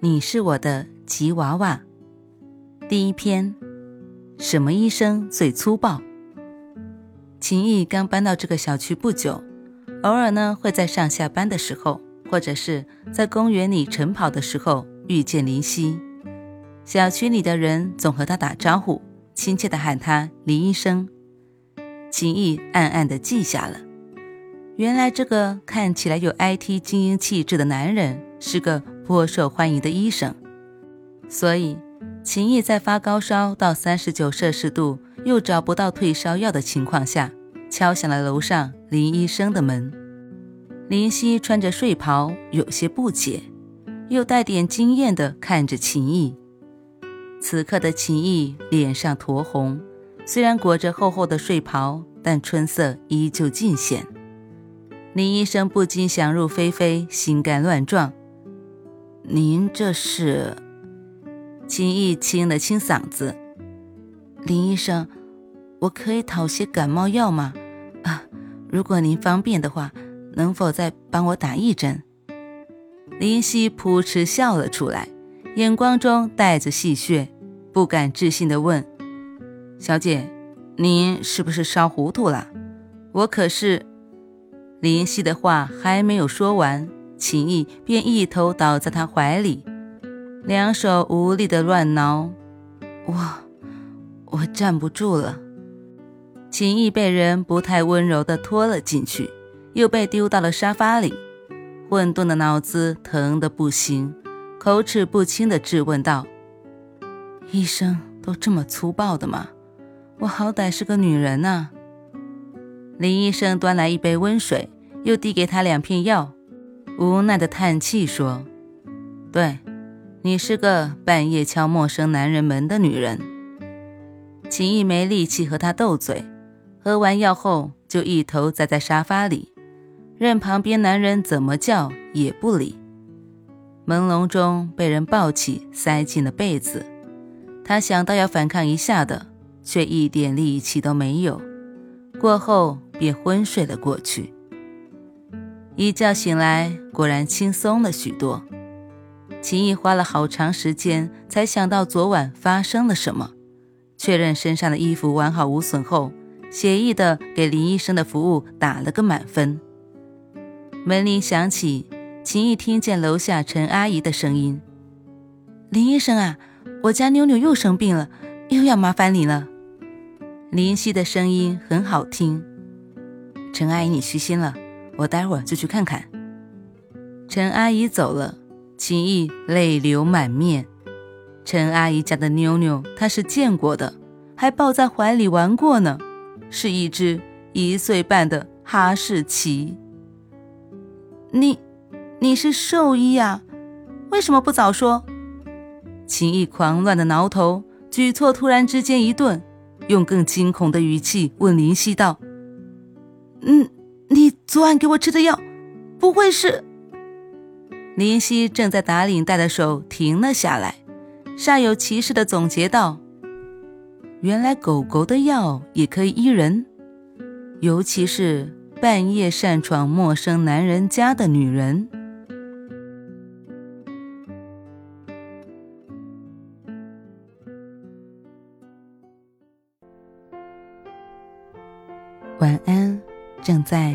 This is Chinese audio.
你是我的吉娃娃。第一篇，什么医生最粗暴？秦毅刚搬到这个小区不久，偶尔呢会在上下班的时候，或者是在公园里晨跑的时候遇见林夕。小区里的人总和他打招呼，亲切的喊他林医生。秦毅暗暗的记下了。原来这个看起来有 IT 精英气质的男人是个。颇受欢迎的医生，所以秦毅在发高烧到三十九摄氏度又找不到退烧药的情况下，敲响了楼上林医生的门。林夕穿着睡袍，有些不解，又带点惊艳的看着秦毅。此刻的秦毅脸上酡红，虽然裹着厚厚的睡袍，但春色依旧尽显。林医生不禁想入非非，心肝乱撞。您这是？秦毅清了清嗓子。林医生，我可以讨些感冒药吗？啊，如果您方便的话，能否再帮我打一针？林夕扑哧笑了出来，眼光中带着戏谑，不敢置信地问：“小姐，您是不是烧糊涂了？我可是……”林夕的话还没有说完。秦毅便一头倒在他怀里，两手无力的乱挠。我，我站不住了。秦毅被人不太温柔的拖了进去，又被丢到了沙发里，混沌的脑子疼得不行，口齿不清的质问道：“医生都这么粗暴的吗？我好歹是个女人呐。”林医生端来一杯温水，又递给他两片药。无奈的叹气说：“对，你是个半夜敲陌生男人门的女人。”秦毅没力气和他斗嘴，喝完药后就一头栽在沙发里，任旁边男人怎么叫也不理。朦胧中被人抱起塞进了被子，他想到要反抗一下的，却一点力气都没有，过后便昏睡了过去。一觉醒来，果然轻松了许多。秦毅花了好长时间才想到昨晚发生了什么，确认身上的衣服完好无损后，写意的给林医生的服务打了个满分。门铃响起，秦毅听见楼下陈阿姨的声音：“林医生啊，我家妞妞又生病了，又要麻烦你了。”林夕的声音很好听。陈阿姨，你虚心了。我待会儿就去看看。陈阿姨走了，秦毅泪流满面。陈阿姨家的妞妞他是见过的，还抱在怀里玩过呢，是一只一岁半的哈士奇。你，你是兽医呀？为什么不早说？秦毅狂乱的挠头，举措突然之间一顿，用更惊恐的语气问林夕道：“嗯。”你昨晚给我吃的药，不会是？林夕正在打领带的手停了下来，煞有其事的总结道：“原来狗狗的药也可以医人，尤其是半夜擅闯陌生男人家的女人。”晚安。正在